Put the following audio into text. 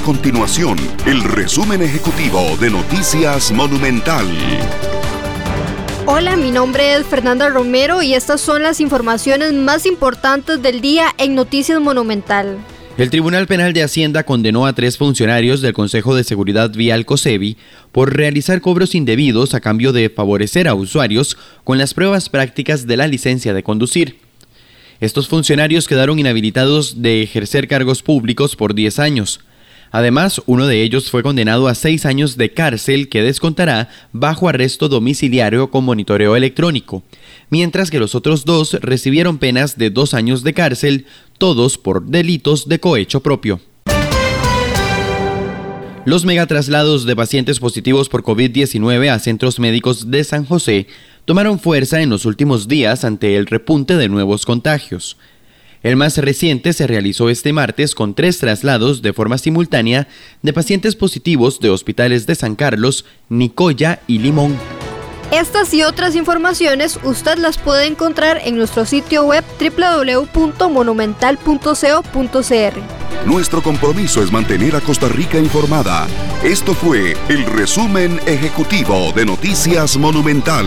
continuación el resumen ejecutivo de Noticias Monumental. Hola, mi nombre es Fernanda Romero y estas son las informaciones más importantes del día en Noticias Monumental. El Tribunal Penal de Hacienda condenó a tres funcionarios del Consejo de Seguridad Vial COSEBI por realizar cobros indebidos a cambio de favorecer a usuarios con las pruebas prácticas de la licencia de conducir. Estos funcionarios quedaron inhabilitados de ejercer cargos públicos por 10 años. Además, uno de ellos fue condenado a seis años de cárcel que descontará bajo arresto domiciliario con monitoreo electrónico, mientras que los otros dos recibieron penas de dos años de cárcel, todos por delitos de cohecho propio. Los megatraslados de pacientes positivos por COVID-19 a centros médicos de San José tomaron fuerza en los últimos días ante el repunte de nuevos contagios. El más reciente se realizó este martes con tres traslados de forma simultánea de pacientes positivos de hospitales de San Carlos, Nicoya y Limón. Estas y otras informaciones usted las puede encontrar en nuestro sitio web www.monumental.co.cr. Nuestro compromiso es mantener a Costa Rica informada. Esto fue el resumen ejecutivo de Noticias Monumental.